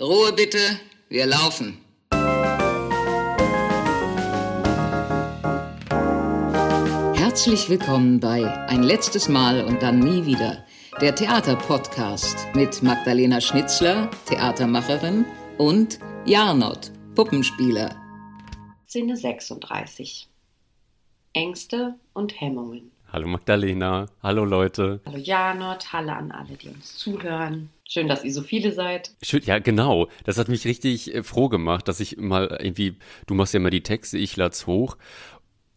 Ruhe bitte, wir laufen. Herzlich willkommen bei Ein letztes Mal und dann nie wieder, der Theaterpodcast mit Magdalena Schnitzler, Theatermacherin, und Jarnot, Puppenspieler. Szene 36. Ängste und Hemmungen. Hallo Magdalena, hallo Leute. Hallo Janot, hallo an alle, die uns zuhören. Schön, dass ihr so viele seid. Schön, ja, genau. Das hat mich richtig äh, froh gemacht, dass ich mal irgendwie, du machst ja immer die Texte, ich lad's hoch.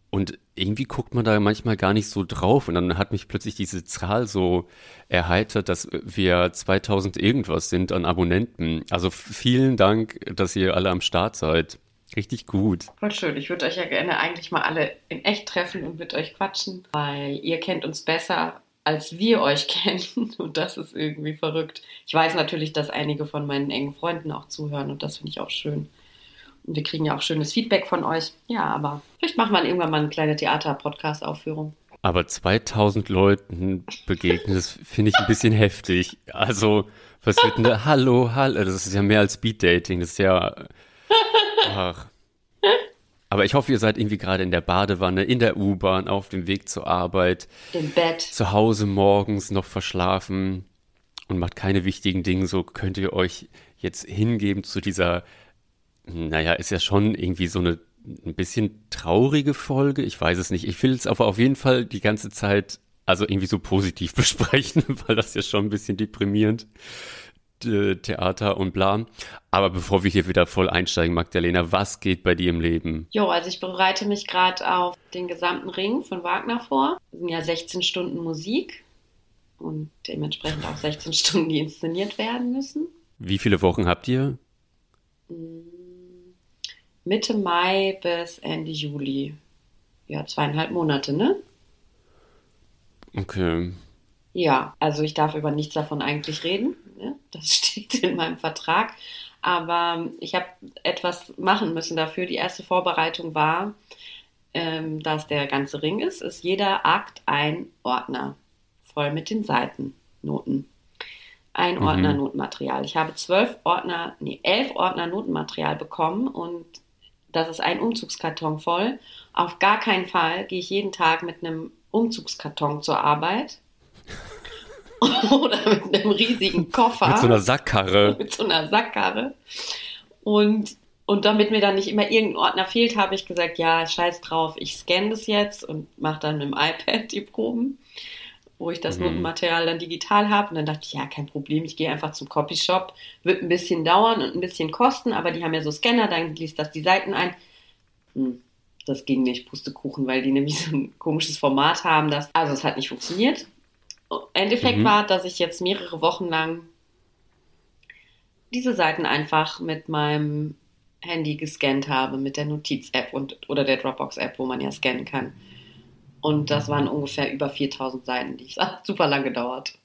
Und irgendwie guckt man da manchmal gar nicht so drauf. Und dann hat mich plötzlich diese Zahl so erheitert, dass wir 2000 irgendwas sind an Abonnenten. Also vielen Dank, dass ihr alle am Start seid. Richtig gut. Voll schön. Ich würde euch ja gerne eigentlich mal alle in echt treffen und mit euch quatschen, weil ihr kennt uns besser, als wir euch kennen. Und das ist irgendwie verrückt. Ich weiß natürlich, dass einige von meinen engen Freunden auch zuhören und das finde ich auch schön. Und wir kriegen ja auch schönes Feedback von euch. Ja, aber vielleicht machen wir irgendwann mal eine kleine Theater-Podcast-Aufführung. Aber 2000 Leuten begegnen, das finde ich ein bisschen heftig. Also, was wird denn da? Hallo, hallo. Das ist ja mehr als Speed-Dating. Das ist ja Ach. Aber ich hoffe, ihr seid irgendwie gerade in der Badewanne, in der U-Bahn, auf dem Weg zur Arbeit. Im Bett. Zu Hause morgens noch verschlafen und macht keine wichtigen Dinge. So könnt ihr euch jetzt hingeben zu dieser, naja, ist ja schon irgendwie so eine ein bisschen traurige Folge. Ich weiß es nicht. Ich will es aber auf jeden Fall die ganze Zeit also irgendwie so positiv besprechen, weil das ja schon ein bisschen deprimierend Theater und bla. Aber bevor wir hier wieder voll einsteigen, Magdalena, was geht bei dir im Leben? Jo, also ich bereite mich gerade auf den gesamten Ring von Wagner vor. Das sind ja 16 Stunden Musik und dementsprechend auch 16 Stunden, die inszeniert werden müssen. Wie viele Wochen habt ihr? Mm, Mitte Mai bis Ende Juli. Ja, zweieinhalb Monate, ne? Okay. Ja, also ich darf über nichts davon eigentlich reden. Ne? Das steht in meinem Vertrag. Aber ich habe etwas machen müssen dafür. Die erste Vorbereitung war, ähm, dass der ganze Ring ist, ist jeder Akt ein Ordner, voll mit den Seitennoten. Ein mhm. Ordner Notenmaterial. Ich habe zwölf Ordner, nee, elf Ordner Notenmaterial bekommen und das ist ein Umzugskarton voll. Auf gar keinen Fall gehe ich jeden Tag mit einem Umzugskarton zur Arbeit oder mit einem riesigen Koffer. Mit so einer Sackkarre. Mit so einer Sackkarre. Und, und damit mir dann nicht immer irgendein Ordner fehlt, habe ich gesagt, ja, scheiß drauf, ich scanne das jetzt und mache dann mit dem iPad die Proben, wo ich das mhm. Notenmaterial dann digital habe. Und dann dachte ich, ja, kein Problem, ich gehe einfach zum Copyshop. Wird ein bisschen dauern und ein bisschen kosten, aber die haben ja so Scanner, dann liest das die Seiten ein. Hm, das ging nicht, Pustekuchen, weil die nämlich so ein komisches Format haben. Das, also es hat nicht funktioniert. Endeffekt mhm. war, dass ich jetzt mehrere Wochen lang diese Seiten einfach mit meinem Handy gescannt habe, mit der Notiz-App oder der Dropbox-App, wo man ja scannen kann. Und das waren ungefähr über 4000 Seiten, die ich hat super lang gedauert.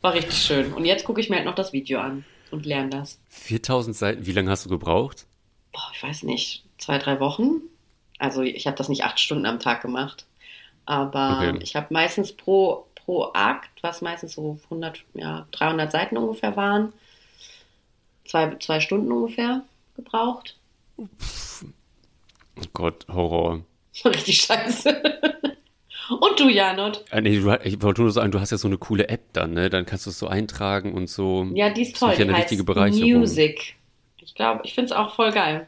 War richtig schön. Und jetzt gucke ich mir halt noch das Video an und lerne das. 4000 Seiten, wie lange hast du gebraucht? Boah, ich weiß nicht, zwei, drei Wochen. Also ich habe das nicht acht Stunden am Tag gemacht. Aber okay. ich habe meistens pro pro Akt, was meistens so 100, ja, 300 Seiten ungefähr waren. Zwei, zwei Stunden ungefähr gebraucht. Oh Gott, Horror. Richtig scheiße. Und du, Janot? Äh, nee, du, ich wollte nur sagen, du hast ja so eine coole App dann, ne? Dann kannst du es so eintragen und so. Ja, die ist toll. Das ist ja eine richtige Bereicherung. Music. Ich glaube, ich finde es auch voll geil.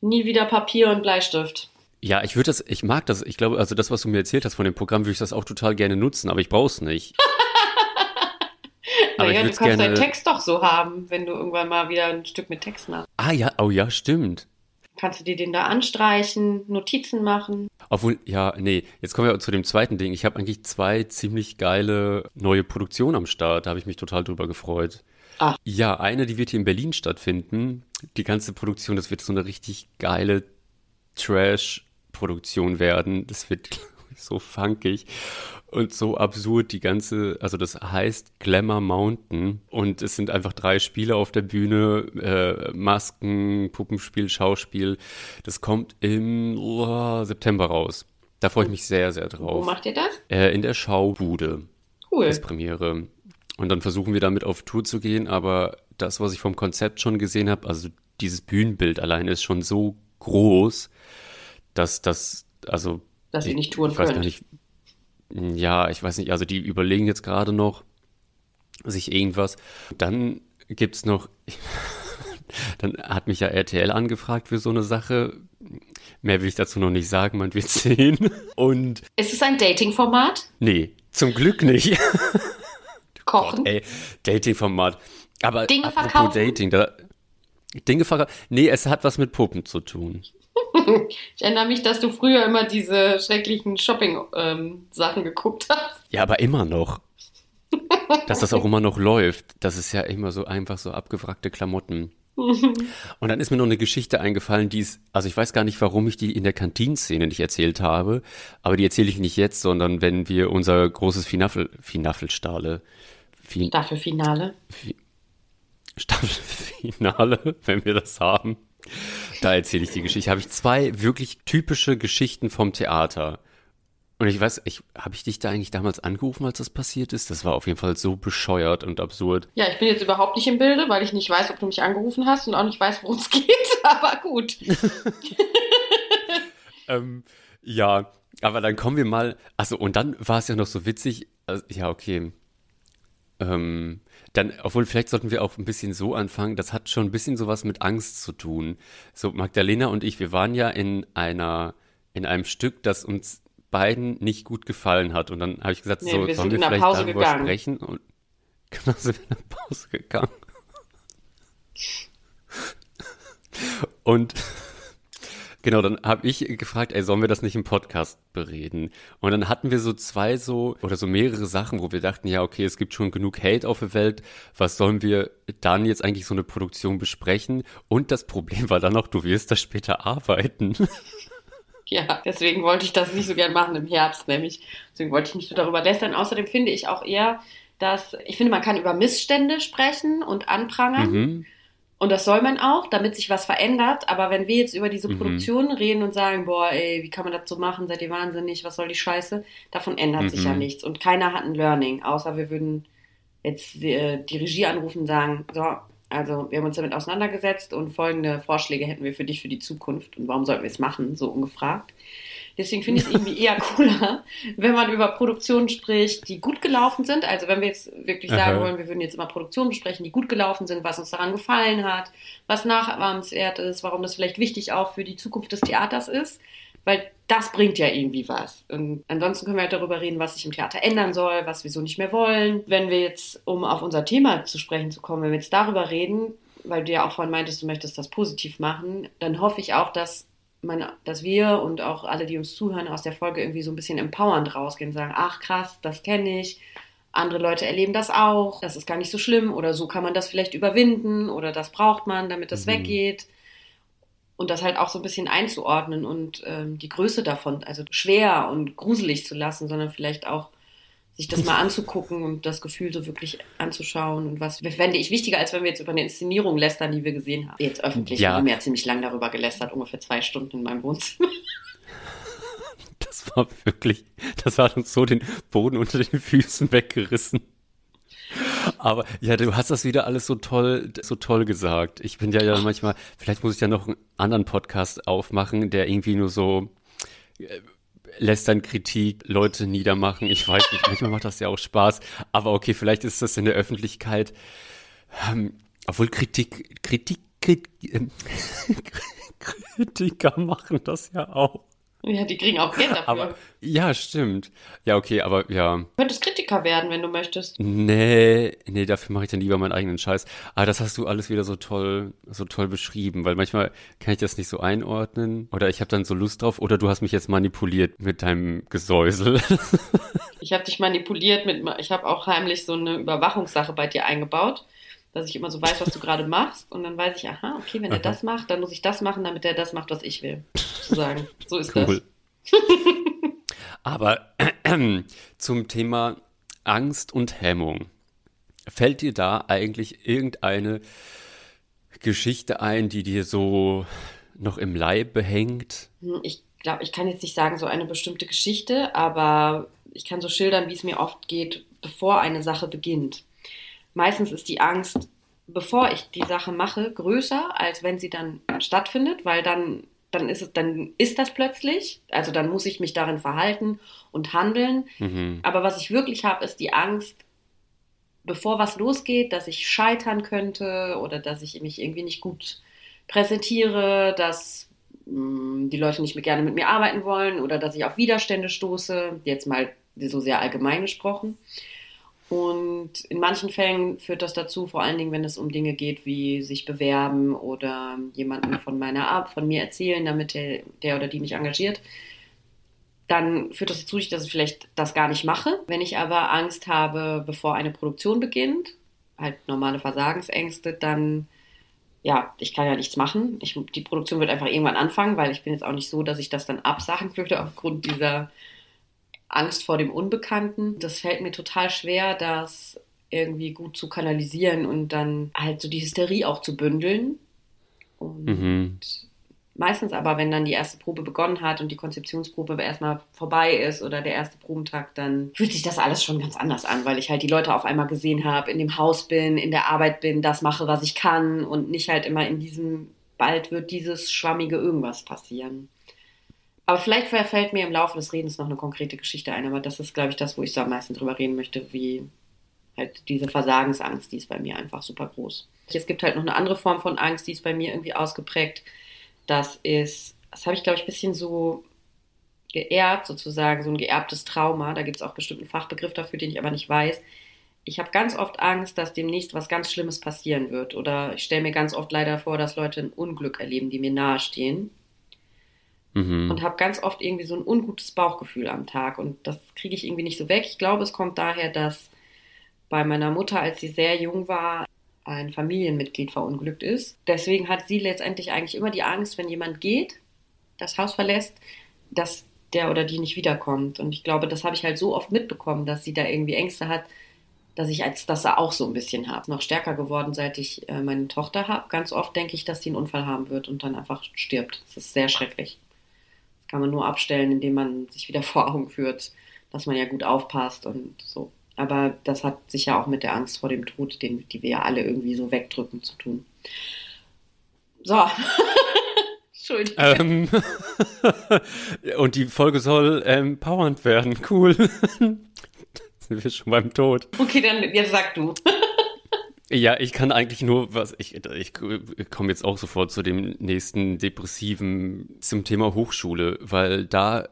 Nie wieder Papier und Bleistift. Ja, ich würde das, ich mag das, ich glaube, also das, was du mir erzählt hast von dem Programm, würde ich das auch total gerne nutzen, aber ich brauche es nicht. aber naja, du kannst gerne... deinen Text doch so haben, wenn du irgendwann mal wieder ein Stück mit Text machst. Ah ja, oh ja, stimmt. Kannst du dir den da anstreichen, Notizen machen? Obwohl, ja, nee, jetzt kommen wir zu dem zweiten Ding. Ich habe eigentlich zwei ziemlich geile neue Produktionen am Start. Da habe ich mich total drüber gefreut. Ach. Ja, eine, die wird hier in Berlin stattfinden. Die ganze Produktion, das wird so eine richtig geile Trash- Produktion werden. Das wird so funkig und so absurd die ganze, also das heißt Glamour Mountain und es sind einfach drei Spiele auf der Bühne, äh, Masken, Puppenspiel, Schauspiel. Das kommt im oh, September raus. Da freue ich mich sehr, sehr drauf. Wo macht ihr das? Äh, in der Schaubude. Cool. Das Premiere. Und dann versuchen wir damit auf Tour zu gehen, aber das, was ich vom Konzept schon gesehen habe, also dieses Bühnenbild alleine ist schon so groß, dass das, also. Dass ihr nicht touren ich weiß könnt. Nicht, ja, ich weiß nicht, also die überlegen jetzt gerade noch sich irgendwas. Dann gibt es noch, dann hat mich ja RTL angefragt für so eine Sache. Mehr will ich dazu noch nicht sagen, man wird sehen. Und. Ist es ein Dating-Format? Nee, zum Glück nicht. Kochen? Gott, ey, Dating-Format. Aber Dinge verkaufen? Dating, da, Dinge verkaufen. Nee, es hat was mit Puppen zu tun. Ich erinnere mich, dass du früher immer diese schrecklichen Shopping-Sachen geguckt hast. Ja, aber immer noch. Dass das auch immer noch läuft. Das ist ja immer so einfach so abgewrackte Klamotten. Und dann ist mir noch eine Geschichte eingefallen, die ist, also ich weiß gar nicht, warum ich die in der Kantinszene nicht erzählt habe, aber die erzähle ich nicht jetzt, sondern wenn wir unser großes Finaffel, Finaffelstahle, fin, Staffelfinale. Staffelfinale, wenn wir das haben, da erzähle ich die Geschichte. Habe ich zwei wirklich typische Geschichten vom Theater. Und ich weiß, ich, habe ich dich da eigentlich damals angerufen, als das passiert ist? Das war auf jeden Fall so bescheuert und absurd. Ja, ich bin jetzt überhaupt nicht im Bilde, weil ich nicht weiß, ob du mich angerufen hast und auch nicht weiß, worum es geht. Aber gut. Ähm, ja, aber dann kommen wir mal. Also, und dann war es ja noch so witzig. Also, ja, okay. Ähm, dann, obwohl, vielleicht sollten wir auch ein bisschen so anfangen. Das hat schon ein bisschen sowas mit Angst zu tun. So, Magdalena und ich, wir waren ja in einer, in einem Stück, das uns beiden nicht gut gefallen hat. Und dann habe ich gesagt, Nee, so, wir sollen wir vielleicht Pause darüber gegangen. sprechen? Und genau, sind wir in der Pause gegangen. Und Genau, dann habe ich gefragt, ey, sollen wir das nicht im Podcast bereden? Und dann hatten wir so zwei so oder so mehrere Sachen, wo wir dachten, ja, okay, es gibt schon genug Hate auf der Welt. Was sollen wir dann jetzt eigentlich so eine Produktion besprechen? Und das Problem war dann noch, du wirst da später arbeiten. Ja, deswegen wollte ich das nicht so gern machen im Herbst, nämlich. Deswegen wollte ich nicht so darüber lästern. Außerdem finde ich auch eher, dass ich finde, man kann über Missstände sprechen und anprangern. Mhm. Und das soll man auch, damit sich was verändert. Aber wenn wir jetzt über diese Mhm. Produktion reden und sagen, boah, ey, wie kann man das so machen? Seid ihr wahnsinnig? Was soll die Scheiße? Davon ändert sich Mhm. ja nichts. Und keiner hat ein Learning, außer wir würden jetzt äh, die Regie anrufen und sagen, so, also wir haben uns damit auseinandergesetzt und folgende Vorschläge hätten wir für dich für die Zukunft. Und warum sollten wir es machen? So ungefragt. Deswegen finde ich es irgendwie eher cooler, wenn man über Produktionen spricht, die gut gelaufen sind. Also wenn wir jetzt wirklich sagen Aha. wollen, wir würden jetzt immer Produktionen besprechen, die gut gelaufen sind, was uns daran gefallen hat, was nachahmenswert ist, warum das vielleicht wichtig auch für die Zukunft des Theaters ist. Weil das bringt ja irgendwie was. Und ansonsten können wir halt darüber reden, was sich im Theater ändern soll, was wir so nicht mehr wollen. Wenn wir jetzt, um auf unser Thema zu sprechen zu kommen, wenn wir jetzt darüber reden, weil du ja auch vorhin meintest, du möchtest das positiv machen, dann hoffe ich auch, dass man, dass wir und auch alle, die uns zuhören, aus der Folge irgendwie so ein bisschen empowernd rausgehen und sagen, ach krass, das kenne ich. Andere Leute erleben das auch. Das ist gar nicht so schlimm. Oder so kann man das vielleicht überwinden. Oder das braucht man, damit das Mhm. weggeht. Und das halt auch so ein bisschen einzuordnen und ähm, die Größe davon, also schwer und gruselig zu lassen, sondern vielleicht auch sich das mal anzugucken und das Gefühl so wirklich anzuschauen und was fände ich wichtiger, als wenn wir jetzt über eine Inszenierung lästern, die wir gesehen haben. Jetzt öffentlich, Ja. wir haben ja ziemlich lang darüber gelästert, ungefähr zwei Stunden in meinem Wohnzimmer. Das war wirklich, das hat uns so den Boden unter den Füßen weggerissen. Aber ja, du hast das wieder alles so toll, so toll gesagt. Ich bin ja, ja manchmal, vielleicht muss ich ja noch einen anderen Podcast aufmachen, der irgendwie nur so äh, lästern Kritik, Leute niedermachen. Ich weiß nicht, manchmal macht das ja auch Spaß. Aber okay, vielleicht ist das in der Öffentlichkeit, ähm, obwohl Kritik, Kritik, Kritik, ähm, Kritiker machen das ja auch. Ja, die kriegen auch Geld dafür. Aber ja, stimmt. Ja, okay, aber ja. du könntest Kritiker werden, wenn du möchtest. Nee, nee, dafür mache ich dann lieber meinen eigenen Scheiß. Aber das hast du alles wieder so toll, so toll beschrieben, weil manchmal kann ich das nicht so einordnen oder ich habe dann so Lust drauf oder du hast mich jetzt manipuliert mit deinem Gesäusel. Ich habe dich manipuliert mit, ich habe auch heimlich so eine Überwachungssache bei dir eingebaut, dass ich immer so weiß, was du gerade machst und dann weiß ich, aha, okay, wenn er Aha. das macht, dann muss ich das machen, damit er das macht, was ich will, sozusagen. So ist Cool. das. Aber zum Thema Angst und Hemmung. Fällt dir da eigentlich irgendeine Geschichte ein, die dir so noch im Leibe hängt? Hm, Ich glaube, ich kann jetzt nicht sagen, so eine bestimmte Geschichte, aber ich kann so schildern, wie es mir oft geht, bevor eine Sache beginnt. Meistens ist die Angst bevor ich die Sache mache, größer, als wenn sie dann stattfindet, weil dann, dann ist es, dann ist das plötzlich. Also dann muss ich mich darin verhalten und handeln. Mhm. Aber was ich wirklich habe, ist die Angst, bevor was losgeht, dass ich scheitern könnte oder dass ich mich irgendwie nicht gut präsentiere, dass mh, mm, die Leute nicht mehr gerne mit mir arbeiten wollen oder dass ich auf Widerstände stoße, jetzt mal so sehr allgemein gesprochen. Und in manchen Fällen führt das dazu, vor allen Dingen, wenn es um Dinge geht, wie sich bewerben oder jemanden von meiner Art, von mir erzählen, damit der, der oder die mich engagiert, dann führt das dazu, dass ich vielleicht das gar nicht mache. Wenn ich aber Angst habe, bevor eine Produktion beginnt, halt normale Versagensängste, dann ja, ich kann ja nichts machen. Ich, die Produktion wird einfach irgendwann anfangen, weil ich bin jetzt auch nicht so, dass ich das dann absagen würde aufgrund dieser Angst vor dem Unbekannten. Das fällt mir total schwer, das irgendwie gut zu kanalisieren und dann halt so die Hysterie auch zu bündeln. Und mhm. meistens aber, wenn dann die erste Probe begonnen hat und die Konzeptionsprobe erstmal vorbei ist oder der erste Probentag, dann fühlt sich das alles schon ganz anders an, weil ich halt die Leute auf einmal gesehen habe, in dem Haus bin, in der Arbeit bin, das mache, was ich kann und nicht halt immer in diesem, bald wird dieses schwammige irgendwas passieren. Aber vielleicht fällt mir im Laufe des Redens noch eine konkrete Geschichte ein, aber das ist, glaube ich, das, wo ich so am meisten drüber reden möchte, wie halt diese Versagensangst, die ist bei mir einfach super groß. Es gibt halt noch eine andere Form von Angst, die ist bei mir irgendwie ausgeprägt. Das ist, das habe ich, glaube ich, ein bisschen so geerbt, sozusagen, so ein geerbtes Trauma. Da gibt es auch bestimmt einen Fachbegriff dafür, den ich aber nicht weiß. Ich habe ganz oft Angst, dass demnächst was ganz Schlimmes passieren wird. Oder ich stelle mir ganz oft leider vor, dass Leute ein Unglück erleben, die mir nahestehen mhm. und habe ganz oft irgendwie so ein ungutes Bauchgefühl am Tag und das kriege ich irgendwie nicht so weg. Ich glaube, es kommt daher, dass bei meiner Mutter, als sie sehr jung war, ein Familienmitglied verunglückt ist. Deswegen hat sie letztendlich eigentlich immer die Angst, wenn jemand geht, das Haus verlässt, dass der oder die nicht wiederkommt. Und ich glaube, das habe ich halt so oft mitbekommen, dass sie da irgendwie Ängste hat, dass ich als das auch so ein bisschen habe. Noch stärker geworden, seit ich äh, meine Tochter habe. Ganz oft denke ich, dass sie einen Unfall haben wird und dann einfach stirbt. Das ist sehr schrecklich kann man nur abstellen, indem man sich wieder vor Augen führt, dass man ja gut aufpasst und so. Aber das hat sicher auch mit der Angst vor dem Tod, den, die wir ja alle irgendwie so wegdrücken, zu tun. So. Entschuldigung. Ähm, und die Folge soll empowernd werden. Cool. Sind wir schon beim Tod. Okay, dann jetzt sag du. Ja, ich kann eigentlich nur was, ich, ich komme jetzt auch sofort zu dem nächsten depressiven, zum Thema Hochschule, weil da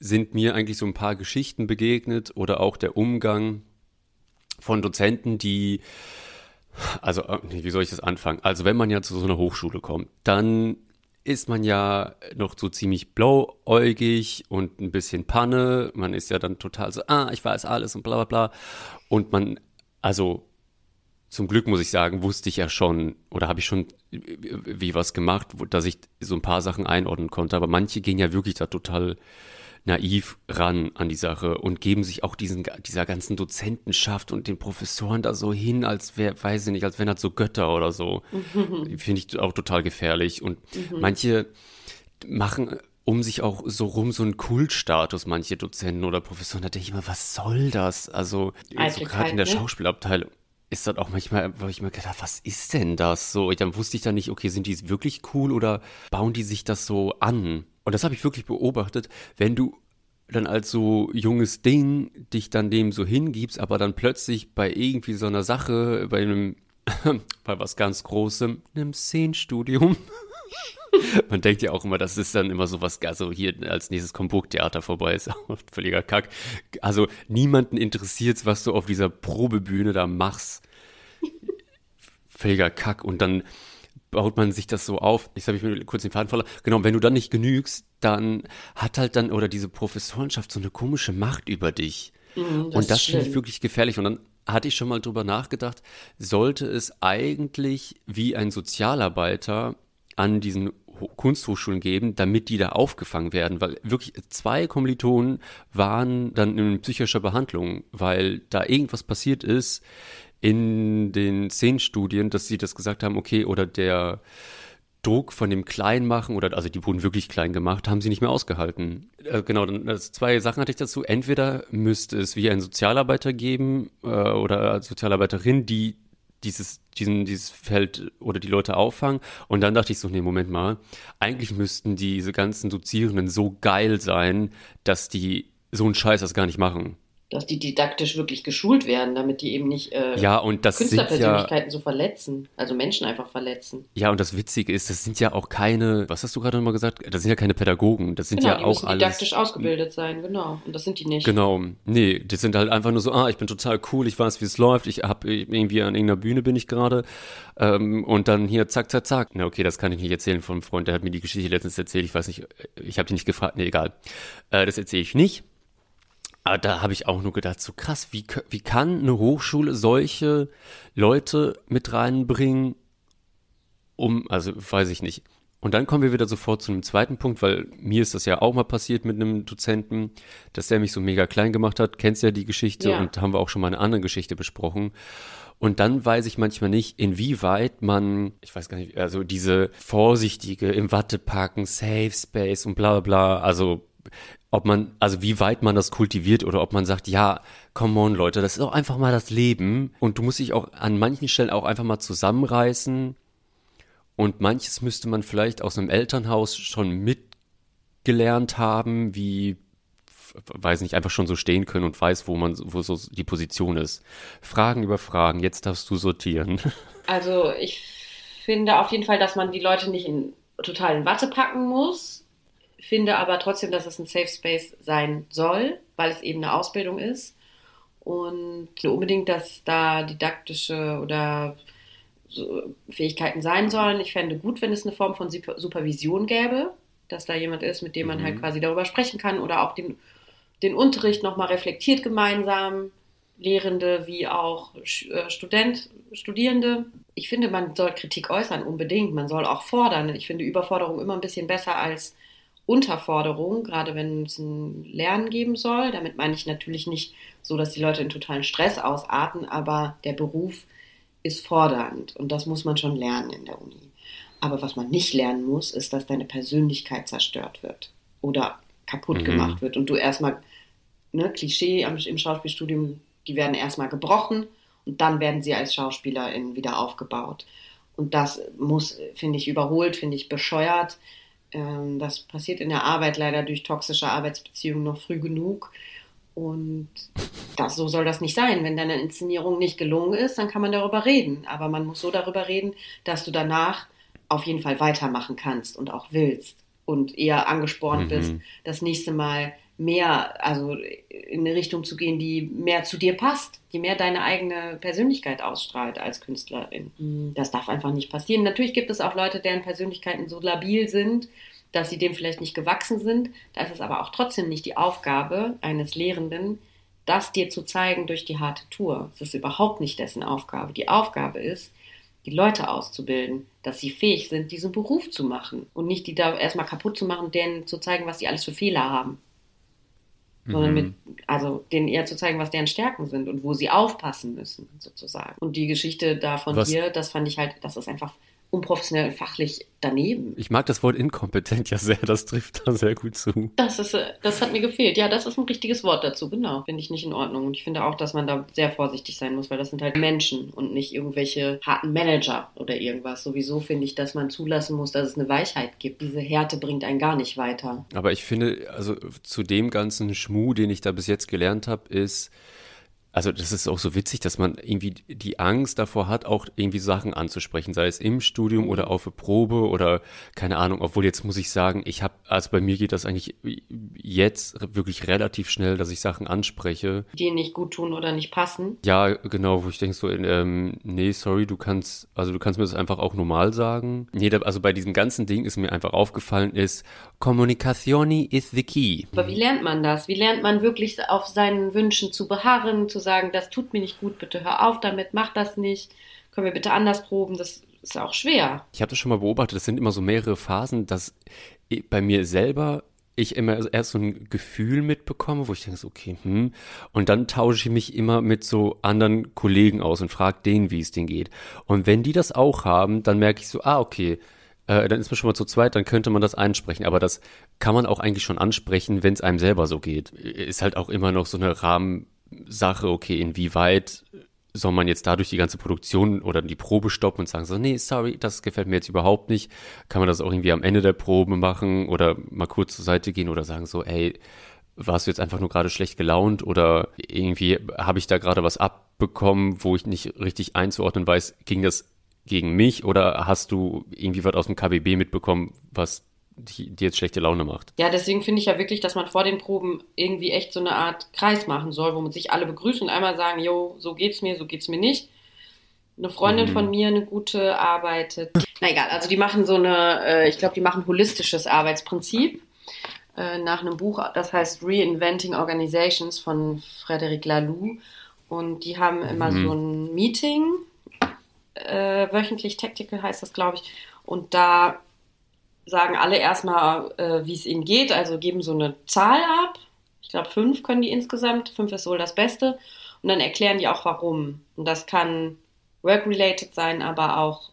sind mir eigentlich so ein paar Geschichten begegnet oder auch der Umgang von Dozenten, die, also äh, wie soll ich das anfangen? Also wenn man ja zu so einer Hochschule kommt, dann ist man ja noch so ziemlich blauäugig und ein bisschen Panne. Man ist ja dann total so, ah, ich weiß alles und bla bla bla. Und man, also zum Glück muss ich sagen, wusste ich ja schon oder habe ich schon wie was gemacht, dass ich so ein paar Sachen einordnen konnte. Aber manche gehen ja wirklich da total naiv ran an die Sache und geben sich auch diesen, dieser ganzen Dozentenschaft und den Professoren da so hin, als wäre, weiß ich nicht, als wären das so Götter oder so. Mhm. Finde ich auch total gefährlich. Und mhm. manche machen um sich auch so rum so einen Kultstatus, manche Dozenten oder Professoren, da denke ich immer, was soll das? Also, so gerade in der ne? Schauspielabteilung ist das auch manchmal, wo ich mir gedacht, was ist denn das? So, dann wusste ich dann nicht, okay, sind die wirklich cool oder bauen die sich das so an? Und das habe ich wirklich beobachtet, wenn du dann als so junges Ding dich dann dem so hingibst, aber dann plötzlich bei irgendwie so einer Sache, bei einem, bei was ganz Großem, einem Szenenstudium, Man denkt ja auch immer, das ist dann immer so was, also hier als nächstes kommt Burgtheater vorbei, ist auch völliger Kack. Also niemanden interessiert was du auf dieser Probebühne da machst. Völliger Kack. Und dann baut man sich das so auf. Ich habe ich mir kurz den Faden verloren. Genau, wenn du dann nicht genügst, dann hat halt dann, oder diese Professorenschaft so eine komische Macht über dich. Mm, das und das finde ich wirklich gefährlich. Und dann hatte ich schon mal drüber nachgedacht, sollte es eigentlich wie ein Sozialarbeiter an diesen Kunsthochschulen geben, damit die da aufgefangen werden, weil wirklich zwei Kommilitonen waren dann in psychischer Behandlung, weil da irgendwas passiert ist in den Szenenstudien, dass sie das gesagt haben, okay, oder der Druck von dem Kleinmachen oder also die wurden wirklich klein gemacht, haben sie nicht mehr ausgehalten. Äh, genau, dann also zwei Sachen hatte ich dazu. Entweder müsste es wie ein Sozialarbeiter geben äh, oder Sozialarbeiterin, die dieses, diesen, dieses Feld oder die Leute auffangen. Und dann dachte ich so, nee, Moment mal, eigentlich müssten diese ganzen Dozierenden so geil sein, dass die so einen Scheiß das gar nicht machen dass die didaktisch wirklich geschult werden, damit die eben nicht äh, ja, und das Künstlerpersönlichkeiten ja, so verletzen, also Menschen einfach verletzen. Ja, und das Witzige ist, das sind ja auch keine, was hast du gerade nochmal gesagt? Das sind ja keine Pädagogen, das sind genau, ja die auch alles. didaktisch ausgebildet sein, genau. Und das sind die nicht. Genau, nee, die sind halt einfach nur so, ah, ich bin total cool, ich weiß, wie es läuft, ich habe irgendwie an irgendeiner Bühne bin ich gerade ähm, und dann hier zack, zack, zack. Na okay, das kann ich nicht erzählen von einem Freund, der hat mir die Geschichte letztens erzählt, ich weiß nicht, ich habe die nicht gefragt, nee, egal. Äh, das erzähle ich nicht. Aber da habe ich auch nur gedacht, so krass, wie, wie kann eine Hochschule solche Leute mit reinbringen, um, also weiß ich nicht. Und dann kommen wir wieder sofort zu einem zweiten Punkt, weil mir ist das ja auch mal passiert mit einem Dozenten, dass der mich so mega klein gemacht hat. Kennst ja die Geschichte ja. und haben wir auch schon mal eine andere Geschichte besprochen. Und dann weiß ich manchmal nicht, inwieweit man, ich weiß gar nicht, also diese vorsichtige im Wattepacken, Safe Space und bla bla bla, also ob man, also wie weit man das kultiviert oder ob man sagt, ja, come on, Leute, das ist auch einfach mal das Leben und du musst dich auch an manchen Stellen auch einfach mal zusammenreißen und manches müsste man vielleicht aus einem Elternhaus schon mitgelernt haben, wie, weiß nicht, einfach schon so stehen können und weiß, wo man, wo so die Position ist. Fragen über Fragen, jetzt darfst du sortieren. Also ich finde auf jeden Fall, dass man die Leute nicht in totalen Watte packen muss finde aber trotzdem, dass es ein Safe Space sein soll, weil es eben eine Ausbildung ist. Und unbedingt, dass da didaktische oder Fähigkeiten sein sollen. Ich fände gut, wenn es eine Form von Supervision gäbe, dass da jemand ist, mit dem man halt mhm. halt quasi darüber sprechen kann oder auch den, den Unterricht nochmal reflektiert gemeinsam. Lehrende wie auch äh, Student, Studierende. Ich finde, man soll Kritik äußern, unbedingt. Man soll auch fordern. Ich finde Überforderung immer ein bisschen besser als Unterforderung, gerade wenn es ein Lernen geben soll. Damit meine ich natürlich nicht so, dass die Leute in totalen Stress ausarten, aber der Beruf ist fordernd und das muss man schon lernen in der Uni. Aber was man nicht lernen muss, ist, dass deine Persönlichkeit zerstört wird oder kaputt mhm. gemacht wird und du erstmal, ne, Klischee im Schauspielstudium, die werden erstmal gebrochen und dann werden sie als Schauspielerin wieder aufgebaut. Und das muss, finde ich, überholt, finde ich bescheuert. Ähm, das passiert in der Arbeit leider durch toxische Arbeitsbeziehungen noch früh genug. Und das, so soll das nicht sein. Wenn deine Inszenierung nicht gelungen ist, dann kann man darüber reden. Aber man muss so darüber reden, dass du danach auf jeden Fall weitermachen kannst und auch willst und eher angespornt mhm. bist, das nächste Mal mehr, also in eine Richtung zu gehen, die mehr zu dir passt, die mehr deine eigene Persönlichkeit ausstrahlt als Künstlerin. Mhm. Das darf einfach nicht passieren. Natürlich gibt es auch Leute, deren Persönlichkeiten so labil sind, dass sie dem vielleicht nicht gewachsen sind. Da ist es aber auch trotzdem nicht die Aufgabe eines Lehrenden, das dir zu zeigen durch die harte Tour. Es ist überhaupt nicht dessen Aufgabe. Die Aufgabe ist, die Leute auszubilden, dass sie fähig sind, diesen Beruf zu machen und nicht die da erstmal kaputt zu machen, denen zu zeigen, was sie alles für Fehler haben sondern mit, mhm. also denen eher zu zeigen, was deren Stärken sind und wo sie aufpassen müssen, sozusagen. Und die Geschichte da von was? dir, das fand ich halt, das ist einfach unprofessionell und fachlich daneben. Ich mag das Wort inkompetent ja sehr, das trifft da sehr gut zu. Das, ist, äh, das hat mir gefehlt. Ja, das ist ein richtiges Wort dazu, genau. Finde ich nicht in Ordnung. Und ich finde auch, dass man da sehr vorsichtig sein muss, weil das sind halt Menschen und nicht irgendwelche harten Manager oder irgendwas. Sowieso finde ich, dass man zulassen muss, dass es eine Weichheit gibt. Diese Härte bringt einen gar nicht weiter. Aber ich finde, also zu dem ganzen Schmuh, den ich da bis jetzt gelernt habe, ist, also das ist auch so witzig, dass man irgendwie die Angst davor hat, auch irgendwie Sachen anzusprechen, sei es im Studium oder auf eine Probe oder keine Ahnung. Obwohl jetzt muss ich sagen, ich habe, also bei mir geht das eigentlich jetzt wirklich relativ schnell, dass ich Sachen anspreche. Die nicht gut tun oder nicht passen. Ja, genau, wo ich denke so, ähm, nee, sorry, du kannst, also du kannst mir das einfach auch normal sagen. Nee, also bei diesem ganzen Ding ist mir einfach aufgefallen ist, Kommunikationi is the key. Aber wie lernt man das? Wie lernt man wirklich auf seinen Wünschen zu beharren, zu zu sagen, das tut mir nicht gut, bitte hör auf damit, mach das nicht, können wir bitte anders proben, das ist auch schwer. Ich habe das schon mal beobachtet, das sind immer so mehrere Phasen, dass bei mir selber ich immer erst so ein Gefühl mitbekomme, wo ich denke, okay, hm. Und dann tausche ich mich immer mit so anderen Kollegen aus und frage denen, wie es denen geht. Und wenn die das auch haben, dann merke ich so, ah, okay, äh, dann ist man schon mal zu zweit, dann könnte man das einsprechen. Aber das kann man auch eigentlich schon ansprechen, wenn es einem selber so geht. Ist halt auch immer noch so eine Rahmen, Sache, okay, inwieweit soll man jetzt dadurch die ganze Produktion oder die Probe stoppen und sagen so, nee, sorry, das gefällt mir jetzt überhaupt nicht. Kann man das auch irgendwie am Ende der Probe machen oder mal kurz zur Seite gehen oder sagen so, ey, warst du jetzt einfach nur gerade schlecht gelaunt oder irgendwie habe ich da gerade was abbekommen, wo ich nicht richtig einzuordnen weiß, ging das gegen mich oder hast du irgendwie was aus dem KBB mitbekommen, was die, die jetzt schlechte Laune macht. Ja, deswegen finde ich ja wirklich, dass man vor den Proben irgendwie echt so eine Art Kreis machen soll, wo man sich alle begrüßt und einmal sagen, jo, so geht's mir, so geht's mir nicht. Eine Freundin mhm. von mir, eine gute, arbeitet. Na egal, also die machen so eine, äh, ich glaube, die machen holistisches Arbeitsprinzip äh, nach einem Buch, das heißt Reinventing Organizations von Frederic Laloux. Und die haben immer mhm. so ein Meeting, äh, wöchentlich, Tactical heißt das, glaube ich. Und da sagen alle erstmal, äh, wie es ihnen geht, also geben so eine Zahl ab. Ich glaube, fünf können die insgesamt. Fünf ist wohl das Beste. Und dann erklären die auch, warum. Und das kann work-related sein, aber auch,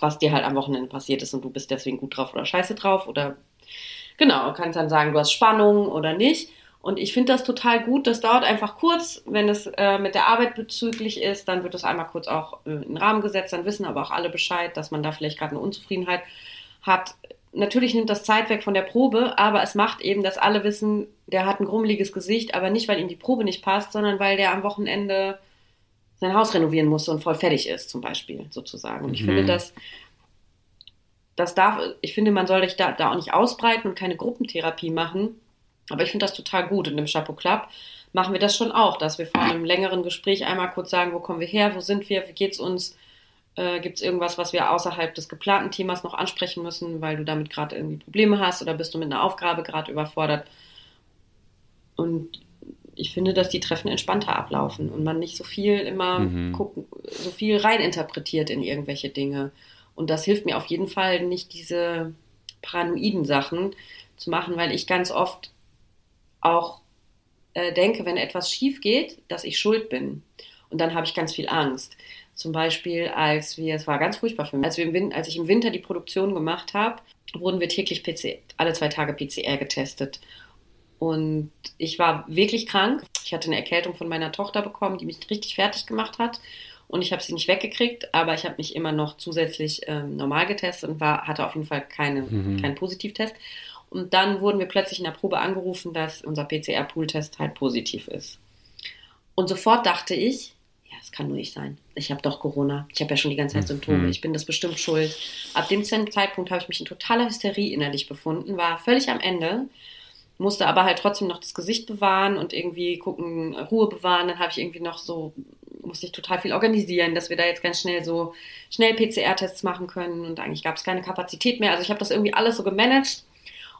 was dir halt am Wochenende passiert ist und du bist deswegen gut drauf oder scheiße drauf. Oder genau, kannst dann sagen, du hast Spannung oder nicht. Und ich finde das total gut. Das dauert einfach kurz. Wenn es äh, mit der Arbeit bezüglich ist, dann wird es einmal kurz auch äh, in den Rahmen gesetzt. Dann wissen aber auch alle Bescheid, dass man da vielleicht gerade eine Unzufriedenheit hat, natürlich nimmt das Zeit weg von der Probe, aber es macht eben, dass alle wissen, der hat ein grummeliges Gesicht, aber nicht, weil ihm die Probe nicht passt, sondern weil der am Wochenende sein Haus renovieren muss und voll fertig ist, zum Beispiel, sozusagen. Und ich mhm. finde, dass das darf, ich finde, man soll sich da, da auch nicht ausbreiten und keine Gruppentherapie machen. Aber ich finde das total gut. Und im Chapeau Club machen wir das schon auch, dass wir vor einem längeren Gespräch einmal kurz sagen, wo kommen wir her, wo sind wir, wie geht's uns, äh, Gibt es irgendwas, was wir außerhalb des geplanten Themas noch ansprechen müssen, weil du damit gerade irgendwie Probleme hast oder bist du mit einer Aufgabe gerade überfordert? Und ich finde, dass die Treffen entspannter ablaufen und man nicht so viel immer mhm. gucken, so viel reininterpretiert in irgendwelche Dinge. Und das hilft mir auf jeden Fall nicht, diese paranoiden Sachen zu machen, weil ich ganz oft auch äh, denke, wenn etwas schief geht, dass ich schuld bin. Und dann habe ich ganz viel Angst. Zum Beispiel, als wir, es war ganz furchtbar für mich, als, wir im, als ich im Winter die Produktion gemacht habe, wurden wir täglich PC, alle zwei Tage PCR getestet. Und ich war wirklich krank. Ich hatte eine Erkältung von meiner Tochter bekommen, die mich richtig fertig gemacht hat. Und ich habe sie nicht weggekriegt, aber ich habe mich immer noch zusätzlich ähm, normal getestet und war, hatte auf jeden Fall keine, mhm. keinen Positivtest. Und dann wurden wir plötzlich in der Probe angerufen, dass unser PCR-Pool-Test halt positiv ist. Und sofort dachte ich, das kann nur ich sein. Ich habe doch Corona. Ich habe ja schon die ganze Zeit Symptome. Mhm. Ich bin das bestimmt schuld. Ab dem Zeitpunkt habe ich mich in totaler Hysterie innerlich befunden, war völlig am Ende, musste aber halt trotzdem noch das Gesicht bewahren und irgendwie gucken, Ruhe bewahren. Dann habe ich irgendwie noch so, musste ich total viel organisieren, dass wir da jetzt ganz schnell so schnell PCR-Tests machen können und eigentlich gab es keine Kapazität mehr. Also ich habe das irgendwie alles so gemanagt.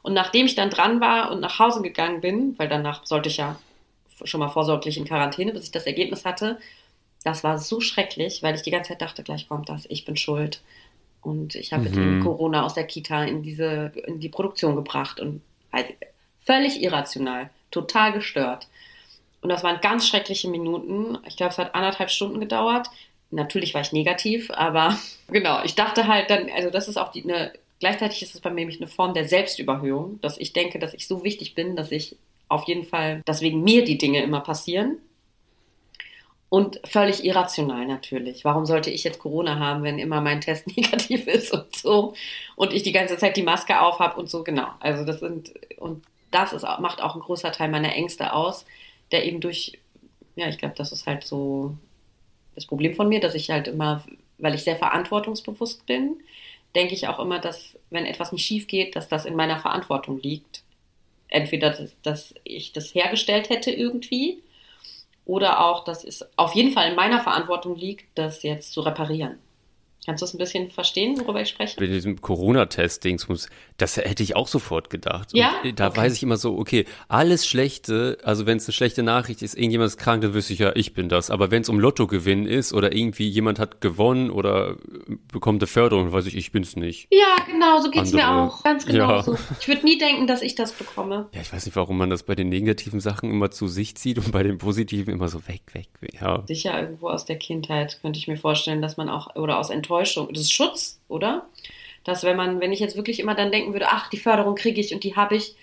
Und nachdem ich dann dran war und nach Hause gegangen bin, weil danach sollte ich ja schon mal vorsorglich in Quarantäne, bis ich das Ergebnis hatte, das war so schrecklich, weil ich die ganze Zeit dachte, gleich kommt das, ich bin schuld. Und ich habe mhm. Corona aus der Kita in diese, in die Produktion gebracht und halt völlig irrational, total gestört. Und das waren ganz schreckliche Minuten. Ich glaube, es hat anderthalb Stunden gedauert. Natürlich war ich negativ, aber genau, ich dachte halt dann, also das ist auch die, eine, gleichzeitig ist es bei mir nämlich eine Form der Selbstüberhöhung, dass ich denke, dass ich so wichtig bin, dass ich auf jeden Fall, dass wegen mir die Dinge immer passieren und völlig irrational natürlich. Warum sollte ich jetzt Corona haben, wenn immer mein Test negativ ist und so und ich die ganze Zeit die Maske auf habe und so, genau. Also das sind, und das ist, macht auch ein großer Teil meiner Ängste aus, der eben durch, ja, ich glaube, das ist halt so das Problem von mir, dass ich halt immer, weil ich sehr verantwortungsbewusst bin, denke ich auch immer, dass wenn etwas nicht schief geht, dass das in meiner Verantwortung liegt. Entweder, dass ich das hergestellt hätte irgendwie oder auch, dass es auf jeden Fall in meiner Verantwortung liegt, das jetzt zu reparieren. Kannst du das ein bisschen verstehen, worüber ich spreche? Bei diesem Corona-Test-Dings, das hätte ich auch sofort gedacht. Ja? Und da okay. weiß ich immer so, okay, alles Schlechte, also wenn es eine schlechte Nachricht ist, irgendjemand ist krank, dann wüsste ich ja, ich bin das. Aber wenn es um Lottogewinn ist oder irgendwie jemand hat gewonnen oder bekommt eine Förderung, weiß ich, ich bin es nicht. Ja, genau, so geht es mir auch. Ganz genau ja. so. Ich würde nie denken, dass ich das bekomme. Ja, ich weiß nicht, warum man das bei den negativen Sachen immer zu sich zieht und bei den positiven immer so weg, weg. Ja. Sicher irgendwo aus der Kindheit könnte ich mir vorstellen, dass man auch, oder aus Enttäuschung Enttäuschung, das ist Schutz, oder? Dass wenn man, wenn ich jetzt wirklich immer dann denken würde, ach, die Förderung kriege ich und die habe ich,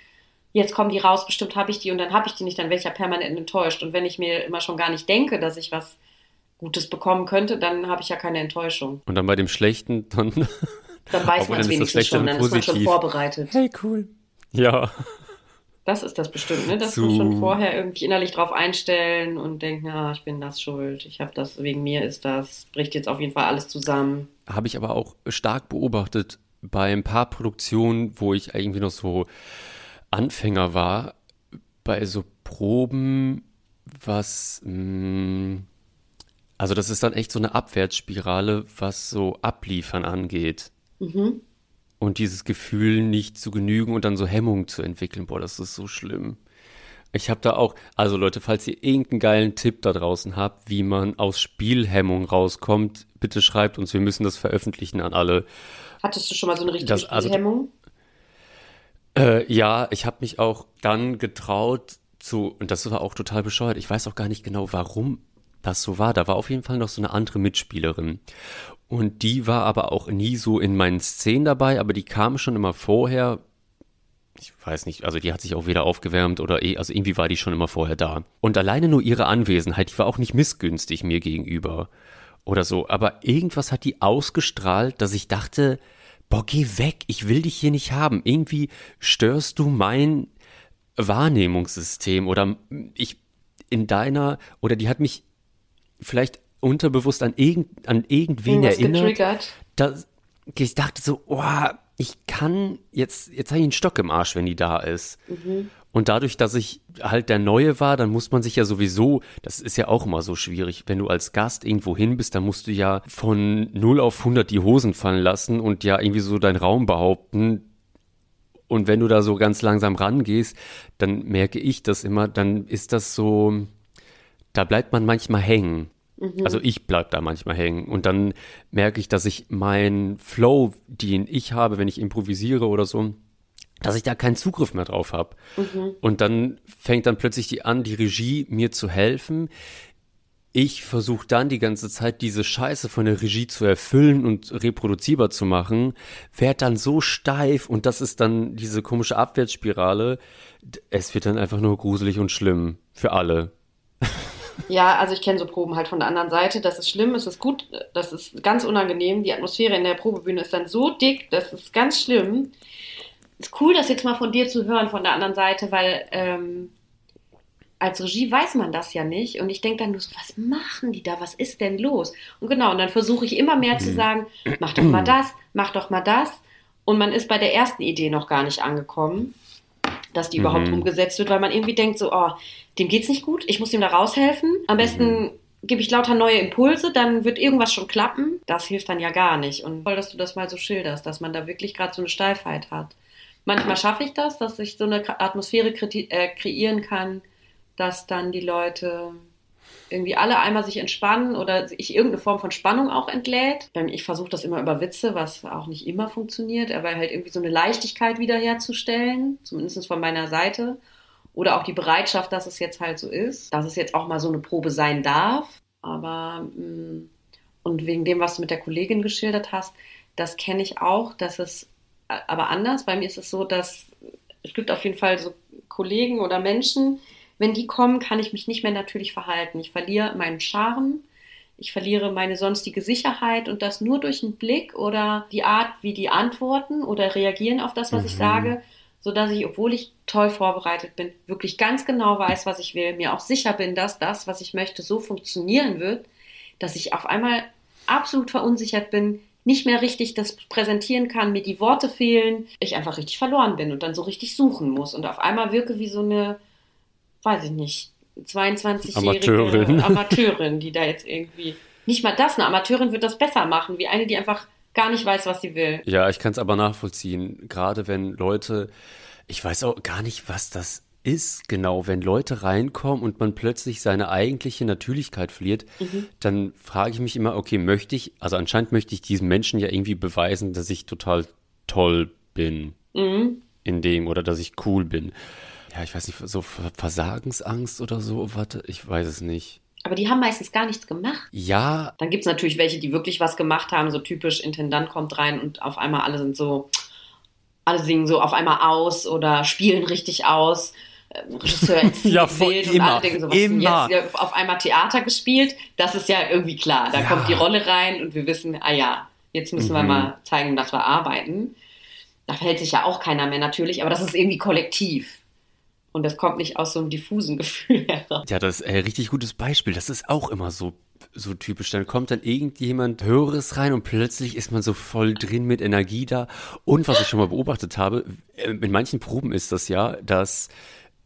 jetzt kommen die raus, bestimmt habe ich die und dann habe ich die nicht, dann wäre ich ja permanent enttäuscht. Und wenn ich mir immer schon gar nicht denke, dass ich was Gutes bekommen könnte, dann habe ich ja keine Enttäuschung. Und dann bei dem Schlechten, dann. Dann weiß man es wenigstens schon, dann positiv. ist man schon vorbereitet. Hey, cool. Ja. Das ist das bestimmt, ne? dass so. wir schon vorher irgendwie innerlich drauf einstellen und denken, ja, ich bin das schuld, ich habe das, wegen mir ist das, bricht jetzt auf jeden Fall alles zusammen. Habe ich aber auch stark beobachtet bei ein paar Produktionen, wo ich irgendwie noch so Anfänger war, bei so Proben, was, mh, mm, also das ist dann echt so eine Abwärtsspirale, was so Abliefern angeht. Mhm und dieses Gefühl nicht zu genügen und dann so Hemmungen zu entwickeln, boah, das ist so schlimm. Ich habe da auch, also Leute, falls ihr irgendeinen geilen Tipp da draußen habt, wie man aus Spielhemmung rauskommt, bitte schreibt uns, wir müssen das veröffentlichen an alle. Hattest du schon mal so eine richtige das, also, Spielhemmung? Äh, ja, ich habe mich auch dann getraut zu, und das war auch total bescheuert, ich weiß auch gar nicht genau, warum das so war. Da war auf jeden Fall noch so eine andere Mitspielerin. Und die war aber auch nie so in meinen Szenen dabei, aber die kam schon immer vorher. Ich weiß nicht, also die hat sich auch weder aufgewärmt oder eh, also irgendwie war die schon immer vorher da. Und alleine nur ihre Anwesenheit, die war auch nicht missgünstig mir gegenüber oder so. Aber irgendwas hat die ausgestrahlt, dass ich dachte, boah, geh weg, ich will dich hier nicht haben. Irgendwie störst du mein Wahrnehmungssystem oder ich in deiner, oder die hat mich vielleicht unterbewusst an, irgend, an irgendwen Irgendwas erinnert. Getriggert. Dass, ich dachte so, oh, ich kann, jetzt, jetzt habe ich einen Stock im Arsch, wenn die da ist. Mhm. Und dadurch, dass ich halt der Neue war, dann muss man sich ja sowieso, das ist ja auch immer so schwierig, wenn du als Gast irgendwo hin bist, dann musst du ja von 0 auf 100 die Hosen fallen lassen und ja irgendwie so deinen Raum behaupten. Und wenn du da so ganz langsam rangehst, dann merke ich das immer, dann ist das so, da bleibt man manchmal hängen. Mhm. Also ich bleib da manchmal hängen und dann merke ich, dass ich meinen Flow, den ich habe, wenn ich improvisiere oder so, dass ich da keinen Zugriff mehr drauf habe. Mhm. Und dann fängt dann plötzlich die an, die Regie mir zu helfen. Ich versuche dann die ganze Zeit diese Scheiße von der Regie zu erfüllen und reproduzierbar zu machen, werde dann so steif und das ist dann diese komische Abwärtsspirale. Es wird dann einfach nur gruselig und schlimm für alle. Ja, also ich kenne so Proben halt von der anderen Seite. Das ist schlimm, es ist gut, das ist ganz unangenehm. Die Atmosphäre in der Probebühne ist dann so dick, das ist ganz schlimm. Ist cool, das jetzt mal von dir zu hören, von der anderen Seite, weil ähm, als Regie weiß man das ja nicht. Und ich denke dann nur so, was machen die da? Was ist denn los? Und genau, und dann versuche ich immer mehr zu mhm. sagen, mach doch mal das, mach doch mal das. Und man ist bei der ersten Idee noch gar nicht angekommen dass die mhm. überhaupt umgesetzt wird, weil man irgendwie denkt so, oh, dem geht's nicht gut, ich muss ihm da raushelfen. Am besten mhm. gebe ich lauter neue Impulse, dann wird irgendwas schon klappen. Das hilft dann ja gar nicht. Und toll, dass du das mal so schilderst, dass man da wirklich gerade so eine Steifheit hat. Manchmal schaffe ich das, dass ich so eine Atmosphäre äh, kreieren kann, dass dann die Leute irgendwie alle einmal sich entspannen oder sich irgendeine Form von Spannung auch entlädt. Ich versuche das immer über Witze, was auch nicht immer funktioniert, aber halt irgendwie so eine Leichtigkeit wiederherzustellen, zumindest von meiner Seite. Oder auch die Bereitschaft, dass es jetzt halt so ist, dass es jetzt auch mal so eine Probe sein darf. Aber mm, und wegen dem, was du mit der Kollegin geschildert hast, das kenne ich auch, dass es aber anders. Bei mir ist es so, dass es gibt auf jeden Fall so Kollegen oder Menschen, wenn die kommen, kann ich mich nicht mehr natürlich verhalten. Ich verliere meinen Charme, ich verliere meine sonstige Sicherheit und das nur durch einen Blick oder die Art, wie die antworten oder reagieren auf das, was mhm. ich sage, sodass ich, obwohl ich toll vorbereitet bin, wirklich ganz genau weiß, was ich will, mir auch sicher bin, dass das, was ich möchte, so funktionieren wird, dass ich auf einmal absolut verunsichert bin, nicht mehr richtig das präsentieren kann, mir die Worte fehlen, ich einfach richtig verloren bin und dann so richtig suchen muss und auf einmal wirke wie so eine weiß ich nicht, 22-jährige Amateurin. Amateurin, die da jetzt irgendwie. Nicht mal das, eine Amateurin wird das besser machen, wie eine, die einfach gar nicht weiß, was sie will. Ja, ich kann es aber nachvollziehen. Gerade wenn Leute, ich weiß auch gar nicht, was das ist, genau, wenn Leute reinkommen und man plötzlich seine eigentliche Natürlichkeit verliert, mhm. dann frage ich mich immer, okay, möchte ich, also anscheinend möchte ich diesem Menschen ja irgendwie beweisen, dass ich total toll bin mhm. in dem oder dass ich cool bin ja, ich weiß nicht, so Versagensangst oder so, warte, ich weiß es nicht. Aber die haben meistens gar nichts gemacht. Ja. Dann gibt es natürlich welche, die wirklich was gemacht haben, so typisch Intendant kommt rein und auf einmal alle sind so, alle singen so auf einmal aus oder spielen richtig aus. äh, Regisseur Ja, voll, und immer, alle denken so, was immer. jetzt auf einmal Theater gespielt? Das ist ja irgendwie klar. Da Ja. kommt die Rolle rein und wir wissen, ah ja, jetzt müssen wir Mhm. mal zeigen, dass wir arbeiten. Da verhält sich ja auch keiner mehr natürlich, aber das ist irgendwie kollektiv. Und das kommt nicht aus so einem diffusen Gefühl heraus. Ja, das ist ein richtig gutes Beispiel. Das ist auch immer so, so typisch. Dann kommt dann irgendjemand Höheres rein und plötzlich ist man so voll drin mit Energie da. Und was ich schon mal beobachtet habe, äh, in manchen Proben ist das ja, dass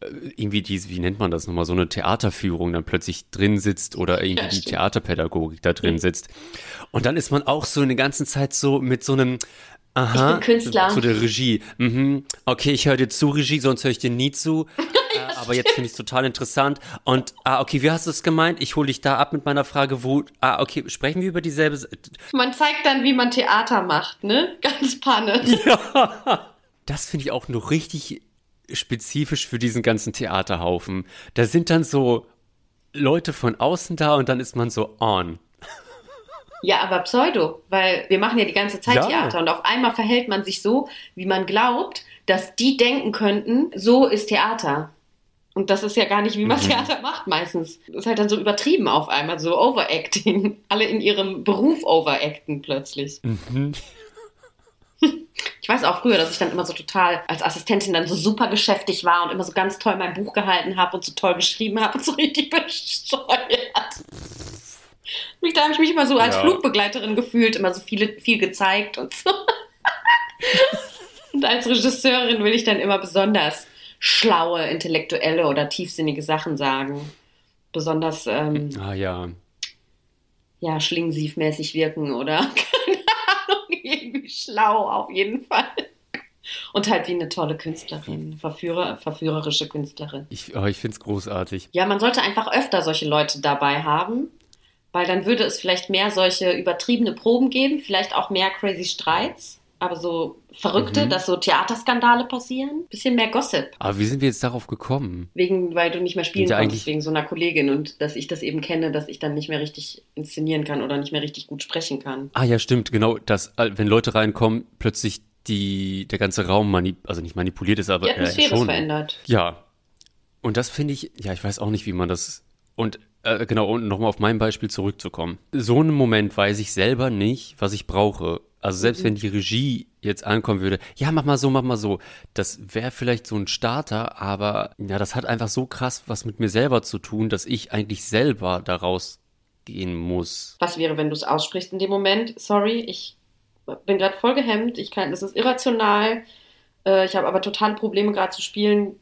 äh, irgendwie diese, wie nennt man das nochmal, so eine Theaterführung dann plötzlich drin sitzt oder irgendwie Ja, die. Theaterpädagogik da drin sitzt. Und dann ist man auch so in der ganzen Zeit so mit so einem Aha, Ich bin Künstler. zu der Regie. Mhm. Okay, ich höre dir zu, Regie, sonst höre ich dir nie zu. äh, aber jetzt finde ich es total interessant. Und, ah, okay, wie hast du es gemeint? Ich hole dich da ab mit meiner Frage, wo, ah, okay, sprechen wir über dieselbe, Man zeigt dann, wie man Theater macht, ne? Ganz Panne. das finde ich auch nur richtig spezifisch für diesen ganzen Theaterhaufen. Da sind dann so Leute von außen da und dann ist man so on. Ja, aber Pseudo, weil wir machen ja die ganze Zeit Ja. Theater und auf einmal verhält man sich so, wie man glaubt, dass die denken könnten, so ist Theater. Und das ist ja gar nicht, wie man Mhm. Theater macht meistens. Das ist halt dann so übertrieben auf einmal, so Overacting. Alle in ihrem Beruf overacten plötzlich. Mhm. Ich weiß auch früher, dass ich dann immer so total als Assistentin dann so super geschäftig war und immer so ganz toll mein Buch gehalten habe und so toll geschrieben habe und so richtig bescheuert. Mich, da habe ich mich immer so als Ja. Flugbegleiterin gefühlt, immer so viele, viel gezeigt und so. und als Regisseurin will ich dann immer besonders schlaue, intellektuelle oder tiefsinnige Sachen sagen. Besonders ähm, Ah ja. ja, schlingensiefmäßig wirken oder keine Ahnung, irgendwie schlau auf jeden Fall. Und halt wie eine tolle Künstlerin, Verführer, verführerische Künstlerin. Ich, oh, ich finde es großartig. Ja, man sollte einfach öfter solche Leute dabei haben, weil dann würde es vielleicht mehr solche übertriebene Proben geben, vielleicht auch mehr crazy Streits, aber so verrückte, Mhm. dass so Theaterskandale passieren, bisschen mehr Gossip. Aber wie sind wir jetzt darauf gekommen? Wegen, weil du nicht mehr spielen Ja, konntest, eigentlich- wegen so einer Kollegin und dass ich das eben kenne, dass ich dann nicht mehr richtig inszenieren kann oder nicht mehr richtig gut sprechen kann. Ah ja, stimmt, genau, dass, äh, wenn Leute reinkommen, plötzlich die, der ganze Raum manip also nicht manipuliert ist, aber Die Atmosphäre äh, schon. ist verändert. Ja. Und das finde ich, ja, ich weiß auch nicht, wie man das. Und äh, genau, und nochmal auf mein Beispiel zurückzukommen. So einen Moment weiß ich selber nicht, was ich brauche. Also selbst wenn die Regie jetzt ankommen würde, ja, mach mal so, mach mal so, das wäre vielleicht so ein Starter, aber ja, das hat einfach so krass was mit mir selber zu tun, dass ich eigentlich selber daraus gehen muss. Was wäre, wenn du es aussprichst in dem Moment? Sorry, ich bin gerade voll gehemmt. Ich kann, das ist irrational. Äh, ich habe aber totale Probleme gerade zu spielen,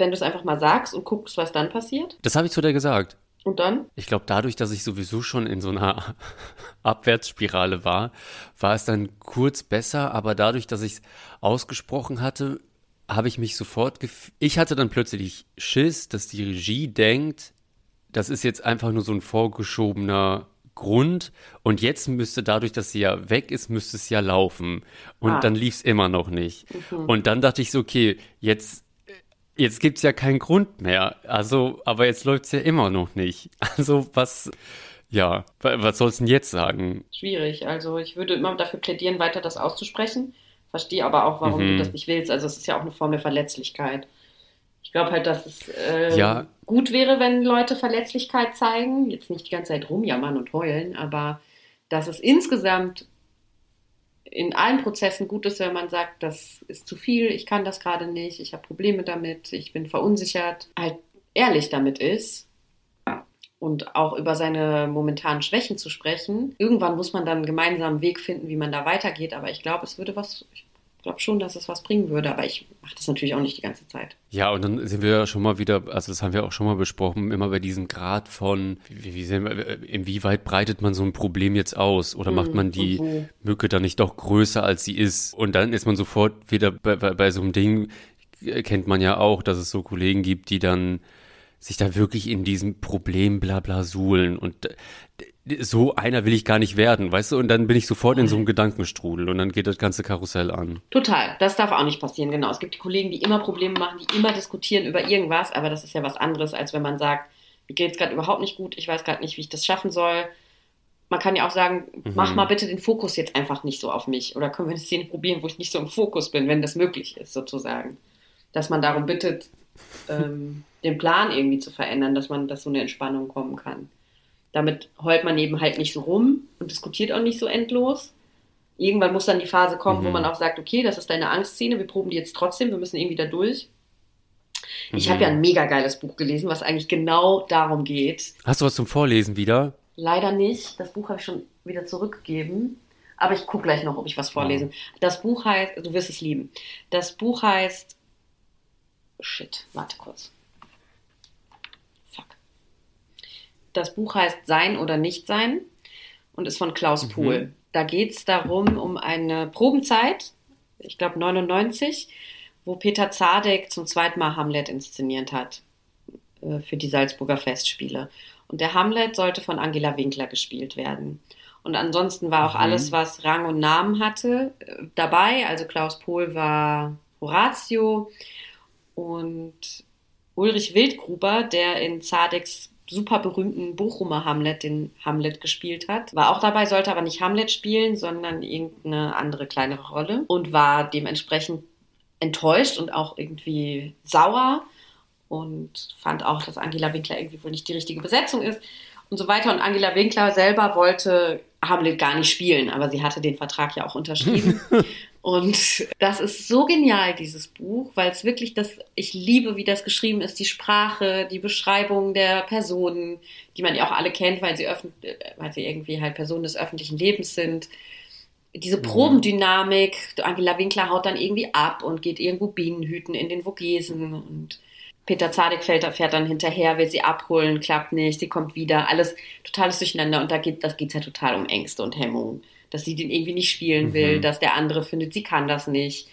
wenn du es einfach mal sagst und guckst, was dann passiert. Das habe ich zu dir gesagt. Und dann? Ich glaube, dadurch, dass ich sowieso schon in so einer Abwärtsspirale war, war es dann kurz besser, aber dadurch, dass ich es ausgesprochen hatte, habe ich mich sofort gef Ich hatte dann plötzlich Schiss, dass die Regie denkt, das ist jetzt einfach nur so ein vorgeschobener Grund und jetzt müsste dadurch, dass sie ja weg ist, müsste es ja laufen. Und Ah. dann lief es immer noch nicht. Und dann dachte ich so, okay, jetzt Jetzt gibt's ja keinen Grund mehr. Also, aber jetzt läuft's ja immer noch nicht. Also, was, ja, wa- was soll's denn jetzt sagen? Schwierig. Also ich würde immer dafür plädieren, weiter das auszusprechen. Verstehe aber auch, warum Mhm. du das nicht willst. Also es ist ja auch eine Form der Verletzlichkeit. Ich glaube halt, dass es äh, Ja. gut wäre, wenn Leute Verletzlichkeit zeigen. Jetzt nicht die ganze Zeit rumjammern und heulen, aber dass es insgesamt in allen Prozessen gut ist, wenn man sagt, das ist zu viel, ich kann das gerade nicht, ich habe Probleme damit, ich bin verunsichert, halt ehrlich damit ist und auch über seine momentanen Schwächen zu sprechen. Irgendwann muss man dann einen gemeinsamen Weg finden, wie man da weitergeht, aber ich glaube, es würde was, glaube schon, dass es was bringen würde, aber ich mache das natürlich auch nicht die ganze Zeit. Ja, und dann sind wir ja schon mal wieder, also das haben wir auch schon mal besprochen, immer bei diesem Grad von, wie, wie sehen wir, äh, inwieweit breitet man so ein Problem jetzt aus? Oder macht man die wo. Mücke dann nicht doch größer, als sie ist? Und dann ist man sofort wieder bei, bei, bei so einem Ding, äh, kennt man ja auch, dass es so Kollegen gibt, die dann sich da wirklich in diesem Problem bla bla suhlen und äh, so einer will ich gar nicht werden, weißt du? Und dann bin ich sofort in so einem Gedankenstrudel und dann geht das ganze Karussell an. Total, das darf auch nicht passieren, genau. Es gibt die Kollegen, die immer Probleme machen, die immer diskutieren über irgendwas, aber das ist ja was anderes, als wenn man sagt, mir geht es gerade überhaupt nicht gut, ich weiß gerade nicht, wie ich das schaffen soll. Man kann ja auch sagen, mach mal bitte den Fokus jetzt einfach nicht so auf mich. Oder können wir eine Szene probieren, wo ich nicht so im Fokus bin, wenn das möglich ist, sozusagen. Dass man darum bittet, ähm, den Plan irgendwie zu verändern, dass man, dass so eine Entspannung kommen kann. Damit heult man eben halt nicht so rum und diskutiert auch nicht so endlos. Irgendwann muss dann die Phase kommen, mhm. wo man auch sagt, okay, das ist deine Angstszene, wir proben die jetzt trotzdem, wir müssen irgendwie da durch. Mhm. Ich habe ja ein mega geiles Buch gelesen, was eigentlich genau darum geht. Hast du was zum Vorlesen wieder? Leider nicht. Das Buch habe ich schon wieder zurückgegeben. Aber ich gucke gleich noch, ob ich was vorlese. Ja. Das Buch heißt, du wirst es lieben. Das Buch heißt. Shit, warte kurz. Das Buch heißt Sein oder Nicht-Sein und ist von Klaus mhm. Pohl. Da geht es darum, um eine Probenzeit, ich glaube 99, wo Peter Zadek zum zweiten Mal Hamlet inszeniert hat äh, für die Salzburger Festspiele. Und der Hamlet sollte von Angela Winkler gespielt werden. Und ansonsten war auch mhm. alles, was Rang und Namen hatte, äh, dabei. Also Klaus Pohl war Horatio und Ulrich Wildgruber, der in Zadeks super berühmten Bochumer Hamlet, den Hamlet gespielt hat. War auch dabei, sollte aber nicht Hamlet spielen, sondern irgendeine andere kleinere Rolle und war dementsprechend enttäuscht und auch irgendwie sauer und fand auch, dass Angela Winkler irgendwie wohl nicht die richtige Besetzung ist und so weiter. Und Angela Winkler selber wollte Hamlet gar nicht spielen, aber sie hatte den Vertrag ja auch unterschrieben. und das ist so genial, dieses Buch, weil es wirklich das, ich liebe, wie das geschrieben ist, die Sprache, die Beschreibung der Personen, die man ja auch alle kennt, weil sie, weil sie irgendwie halt Personen des öffentlichen Lebens sind. Diese mhm. Probendynamik, Angela Winkler haut dann irgendwie ab und geht irgendwo Bienen hüten in den Vogesen und Peter Zadek fährt, fährt dann hinterher, will sie abholen, klappt nicht, sie kommt wieder, alles totales Durcheinander und da geht das geht's ja total um Ängste und Hemmungen, dass sie den irgendwie nicht spielen will, mhm. dass der andere findet, sie kann das nicht.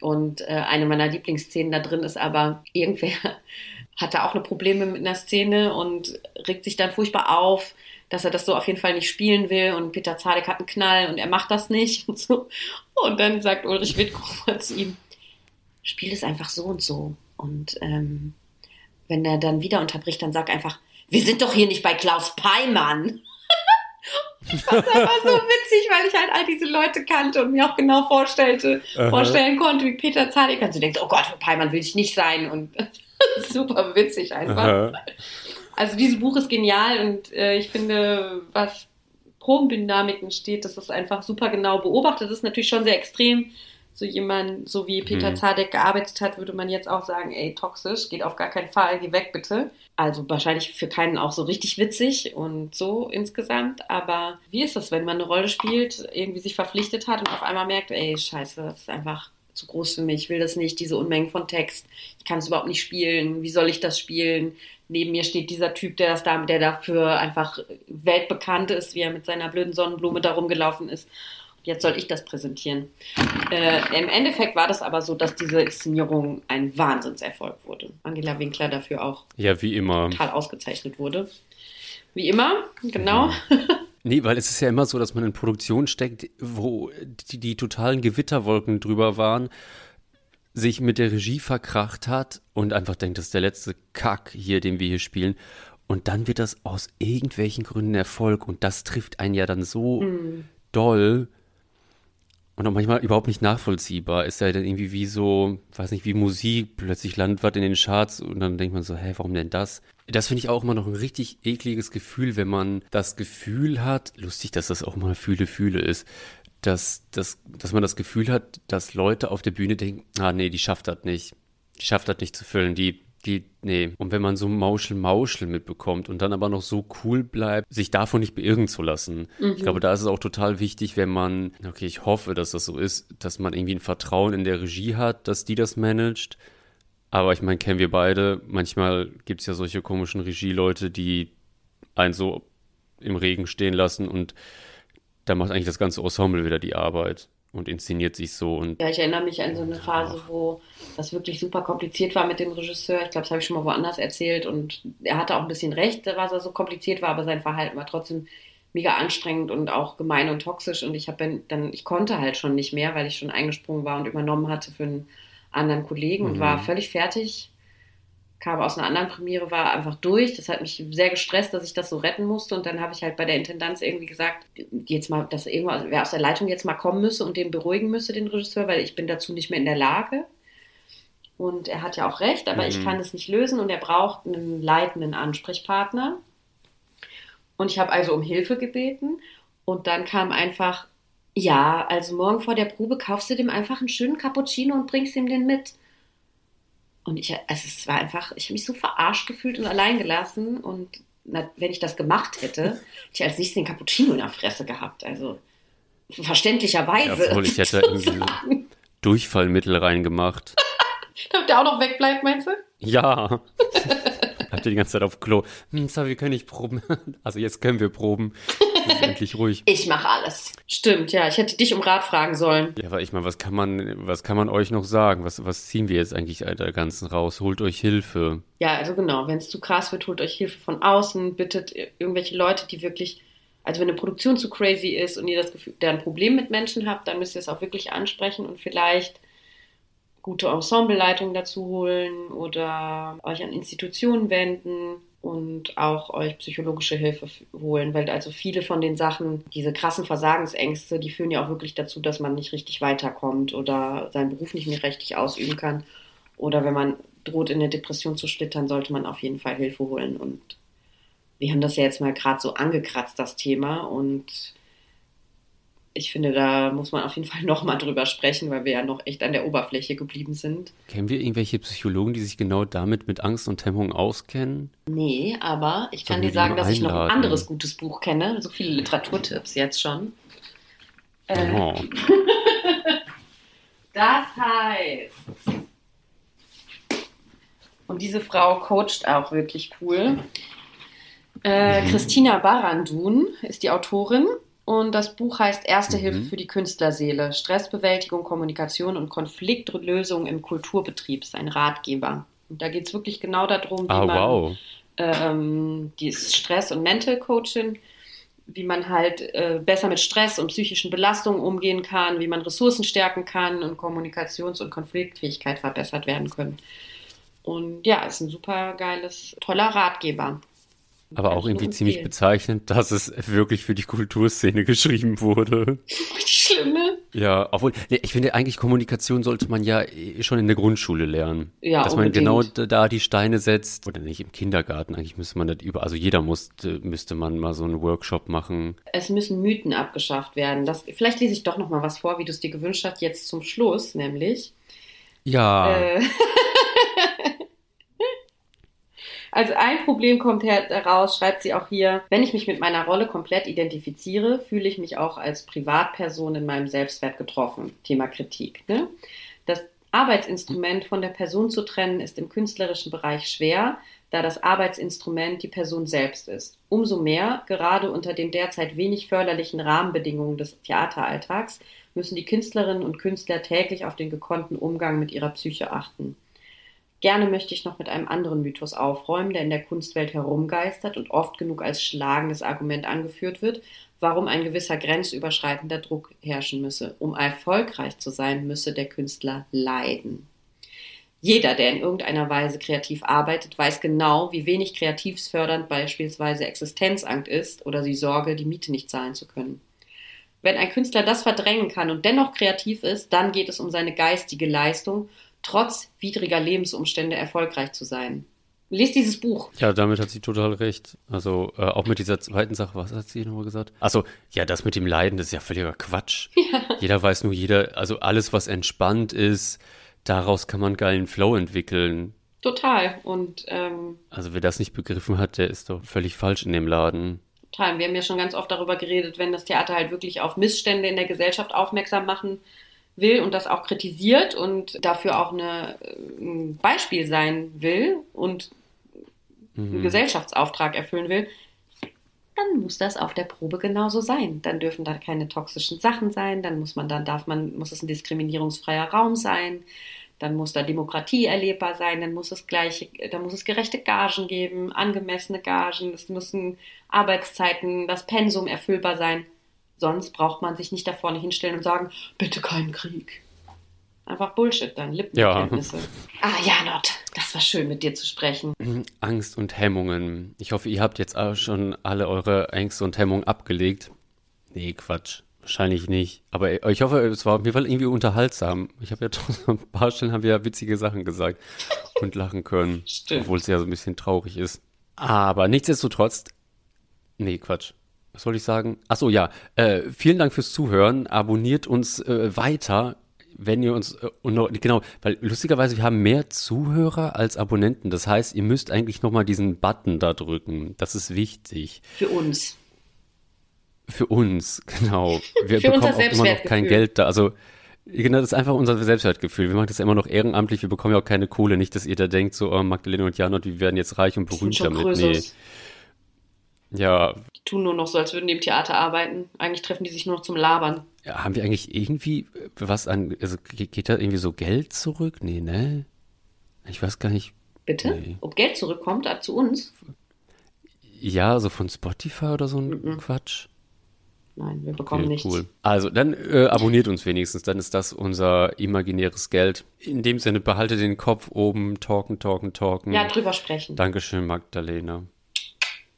Und äh, eine meiner Lieblingsszenen da drin ist aber, irgendwer hatte auch eine Probleme mit einer Szene und regt sich dann furchtbar auf, dass er das so auf jeden Fall nicht spielen will und Peter Zadek hat einen Knall und er macht das nicht und so. Und dann sagt Ulrich Wittgruber zu ihm, spiel es einfach so und so. Und ähm, wenn er dann wieder unterbricht, dann sag einfach, wir sind doch hier nicht bei Klaus Peimann. Ich fand das einfach so witzig, weil ich halt all diese Leute kannte und mir auch genau vorstellte, vorstellen konnte, wie Peter Zadek. Und du denkst, oh Gott, Peimann will ich nicht sein. Und super witzig einfach. Aha. Also dieses Buch ist genial und äh, ich finde, was Probendynamiken steht, das ist einfach super genau beobachtet. Das ist natürlich schon sehr extrem so jemand, so wie Peter mhm. Zadek gearbeitet hat, würde man jetzt auch sagen, ey, toxisch, geht auf gar keinen Fall, geh weg bitte. Also wahrscheinlich für keinen auch so richtig witzig und so insgesamt. Aber wie ist das, wenn man eine Rolle spielt, irgendwie sich verpflichtet hat und auf einmal merkt, ey, scheiße, das ist einfach zu groß für mich, ich will das nicht, diese Unmengen von Text, ich kann es überhaupt nicht spielen, wie soll ich das spielen? Neben mir steht dieser Typ, der das da, der dafür einfach weltbekannt ist, wie er mit seiner blöden Sonnenblume da rumgelaufen ist jetzt soll ich das präsentieren. Äh, Im Endeffekt war das aber so, dass diese Inszenierung ein Wahnsinnserfolg wurde. Angela Winkler dafür auch ja, wie immer. total ausgezeichnet wurde. Wie immer, genau. Mhm. Nee, weil es ist ja immer so, dass man in Produktion steckt, wo die, die totalen Gewitterwolken drüber waren, sich mit der Regie verkracht hat und einfach denkt, das ist der letzte Kack hier, den wir hier spielen. Und dann wird das aus irgendwelchen Gründen Erfolg und das trifft einen ja dann so mm. doll, und auch manchmal überhaupt nicht nachvollziehbar. Ist ja dann irgendwie wie so, weiß nicht, wie Musik, plötzlich landet in den Charts und dann denkt man so, hä, warum denn das? Das finde ich auch immer noch ein richtig ekliges Gefühl, wenn man das Gefühl hat, lustig, dass das auch mal Fühle, Fühle ist, dass, dass, dass man das Gefühl hat, dass Leute auf der Bühne denken, ah nee, die schafft das nicht. Die schafft das nicht zu füllen, die die, nee. Und wenn man so Mauschel-Mauschel mitbekommt und dann aber noch so cool bleibt, sich davon nicht beirren zu lassen. Mhm. Ich glaube, da ist es auch total wichtig, wenn man, okay, ich hoffe, dass das so ist, dass man irgendwie ein Vertrauen in der Regie hat, dass die das managt. Aber ich meine, kennen wir beide. Manchmal gibt es ja solche komischen Regieleute, die einen so im Regen stehen lassen und da macht eigentlich das ganze Ensemble wieder die Arbeit und inszeniert sich so. Und ja, ich erinnere mich an so eine Phase, wo das wirklich super kompliziert war mit dem Regisseur. Ich glaube, das habe ich schon mal woanders erzählt und er hatte auch ein bisschen recht, was er so kompliziert war, aber sein Verhalten war trotzdem mega anstrengend und auch gemein und toxisch und ich habe dann, ich konnte halt schon nicht mehr, weil ich schon eingesprungen war und übernommen hatte für einen anderen Kollegen mhm. und war völlig fertig kam aus einer anderen Premiere, war einfach durch. Das hat mich sehr gestresst, dass ich das so retten musste. Und dann habe ich halt bei der Intendanz irgendwie gesagt, jetzt mal, dass irgendwas, wer aus der Leitung jetzt mal kommen müsse und den beruhigen müsse, den Regisseur, weil ich bin dazu nicht mehr in der Lage. Und er hat ja auch recht, aber Mhm. ich kann es nicht lösen und er braucht einen leitenden Ansprechpartner. Und ich habe also um Hilfe gebeten und dann kam einfach, ja, also morgen vor der Probe kaufst du dem einfach einen schönen Cappuccino und bringst ihm den mit. Und ich, also es war einfach, ich habe mich so verarscht gefühlt und allein gelassen. Und na, wenn ich das gemacht hätte, hätte ich als nächstes den Cappuccino in der Fresse gehabt. Also verständlicherweise. Jawohl, ich hätte irgendwie Durchfallmittel reingemacht. Damit der auch noch wegbleibt, meinst du? Ja. Habt ihr die ganze Zeit auf Klo? Hm, so, wir können nicht proben. Also jetzt können wir proben. Ist endlich ruhig. Ich mache alles. Stimmt, ja. Ich hätte dich um Rat fragen sollen. Ja, aber ich meine, was kann man, was kann man euch noch sagen? Was, was ziehen wir jetzt eigentlich der ganzen raus? Holt euch Hilfe. Ja, also genau. Wenn es zu krass wird, holt euch Hilfe von außen. Bittet irgendwelche Leute, die wirklich, also wenn eine Produktion zu crazy ist und ihr das Gefühl, da ein Problem mit Menschen habt, dann müsst ihr es auch wirklich ansprechen und vielleicht gute Ensembleleitung dazu holen oder euch an Institutionen wenden und auch euch psychologische Hilfe holen, weil also viele von den Sachen, diese krassen Versagensängste, die führen ja auch wirklich dazu, dass man nicht richtig weiterkommt oder seinen Beruf nicht mehr richtig ausüben kann. Oder wenn man droht, in eine Depression zu schlittern, sollte man auf jeden Fall Hilfe holen. Und wir haben das ja jetzt mal gerade so angekratzt, das Thema. Und ich finde, da muss man auf jeden Fall nochmal drüber sprechen, weil wir ja noch echt an der Oberfläche geblieben sind. Kennen wir irgendwelche Psychologen, die sich genau damit mit Angst und Hemmung auskennen? Nee, aber ich kann dir sagen, dass ich noch ein einladen? anderes gutes Buch kenne. So viele Literaturtipps jetzt schon. Äh, Oh. Das heißt. Und diese Frau coacht auch wirklich cool. Äh, Mhm. Christina Barandun ist die Autorin und das Buch heißt Erste Mhm. Hilfe für die Künstlerseele. Stressbewältigung, Kommunikation und Konfliktlösung im Kulturbetrieb ist ein Ratgeber. Und da geht es wirklich genau darum, wie Ah, man wow. ähm, die ist Stress- und Mental Coaching, wie man halt äh, besser mit Stress und psychischen Belastungen umgehen kann, wie man Ressourcen stärken kann und Kommunikations- und Konfliktfähigkeit verbessert werden können. Und ja, ist ein super geiles, toller Ratgeber. Aber auch irgendwie ziemlich empfehlen. bezeichnend, dass es wirklich für die Kulturszene geschrieben wurde. Richtig schlimm, ne? Ja, obwohl, nee, ich finde eigentlich Kommunikation sollte man ja eh schon in der Grundschule lernen. Ja, Dass man unbedingt. genau da- da die Steine setzt. Oder nicht im Kindergarten, eigentlich müsste man das über, also jeder musste, müsste man mal so einen Workshop machen. Es müssen Mythen abgeschafft werden. Das, vielleicht lese ich doch noch mal was vor, wie du es dir gewünscht hast, jetzt zum Schluss, nämlich. Ja, Äh, Also ein Problem kommt her- heraus, schreibt sie auch hier, wenn ich mich mit meiner Rolle komplett identifiziere, fühle ich mich auch als Privatperson in meinem Selbstwert getroffen. Thema Kritik. Ne? Das Arbeitsinstrument von der Person zu trennen ist im künstlerischen Bereich schwer, da das Arbeitsinstrument die Person selbst ist. Umso mehr, gerade unter den derzeit wenig förderlichen Rahmenbedingungen des Theateralltags, müssen die Künstlerinnen und Künstler täglich auf den gekonnten Umgang mit ihrer Psyche achten. Gerne möchte ich noch mit einem anderen Mythos aufräumen, der in der Kunstwelt herumgeistert und oft genug als schlagendes Argument angeführt wird, warum ein gewisser grenzüberschreitender Druck herrschen müsse. Um erfolgreich zu sein, müsse der Künstler leiden. Jeder, der in irgendeiner Weise kreativ arbeitet, weiß genau, wie wenig kreativsfördernd beispielsweise Existenzangst ist oder die Sorge, die Miete nicht zahlen zu können. Wenn ein Künstler das verdrängen kann und dennoch kreativ ist, dann geht es um seine geistige Leistung, trotz widriger Lebensumstände erfolgreich zu sein. Lest dieses Buch. ja, damit hat sie total recht. Also äh, auch mit dieser zweiten Sache, was hat sie nochmal gesagt? Also ja, das mit dem Leiden, das ist ja völliger Quatsch. Jeder weiß nur, jeder, also alles, was entspannt ist, daraus kann man geilen Flow entwickeln. Total. Und ähm, Also wer das nicht begriffen hat, der ist doch völlig falsch in dem Laden. total. Wir haben ja schon ganz oft darüber geredet, wenn das Theater halt wirklich auf Missstände in der Gesellschaft aufmerksam machen will und das auch kritisiert und dafür auch eine, äh, ein Beispiel sein will und einen Mhm. Gesellschaftsauftrag erfüllen will, dann muss das auf der Probe genauso sein. Dann dürfen da keine toxischen Sachen sein, dann muss man, dann darf man, muss es ein diskriminierungsfreier Raum sein, dann muss da Demokratie erlebbar sein, dann muss es gleiche, dann muss es gerechte Gagen geben, angemessene Gagen, es müssen Arbeitszeiten, das Pensum erfüllbar sein. Sonst braucht man sich nicht da vorne hinstellen und sagen, bitte keinen Krieg. Einfach Bullshit dann, Lippenbekenntnisse. Ah ja, Not, das war schön mit dir zu sprechen. Angst und Hemmungen. Ich hoffe, ihr habt jetzt auch schon alle eure Ängste und Hemmungen abgelegt. Nee, Quatsch. Wahrscheinlich nicht. Aber ich hoffe, es war auf jeden Fall irgendwie unterhaltsam. Ich habe ja doch ein paar Stellen haben wir ja witzige Sachen gesagt und lachen können. Stimmt. Obwohl es ja so ein bisschen traurig ist. Aber nichtsdestotrotz, nee, Quatsch. Was soll ich sagen? Achso, ja. Äh, vielen Dank fürs Zuhören. Abonniert uns äh, weiter, wenn ihr uns, äh, noch, genau, weil lustigerweise, wir haben mehr Zuhörer als Abonnenten. Das heißt, ihr müsst eigentlich nochmal diesen Button da drücken. Das ist wichtig. Für uns. Für uns, genau. Wir Für bekommen auch immer noch kein Geld da. Also, genau, das ist einfach unser Selbstwertgefühl. Wir machen das ja immer noch ehrenamtlich. Wir bekommen ja auch keine Kohle. Nicht, dass ihr da denkt, so, oh, Magdalena und Janot, wir werden jetzt reich und berühmt damit. Nee. Ja. Die tun nur noch so, als würden die im Theater arbeiten. Eigentlich treffen die sich nur noch zum Labern. Ja, haben wir eigentlich irgendwie was an, also geht da irgendwie so Geld zurück? Nee, ne? Ich weiß gar nicht. Bitte? Nee. Ob Geld zurückkommt zu uns? Ja, so von Spotify oder so ein mm -mm. Quatsch. Nein, wir bekommen okay, nichts. Cool. Also, dann äh, abonniert uns wenigstens, dann ist das unser imaginäres Geld. In dem Sinne, behalte den Kopf oben, talken, talken, talken. Ja, drüber sprechen. Dankeschön, Magdalena.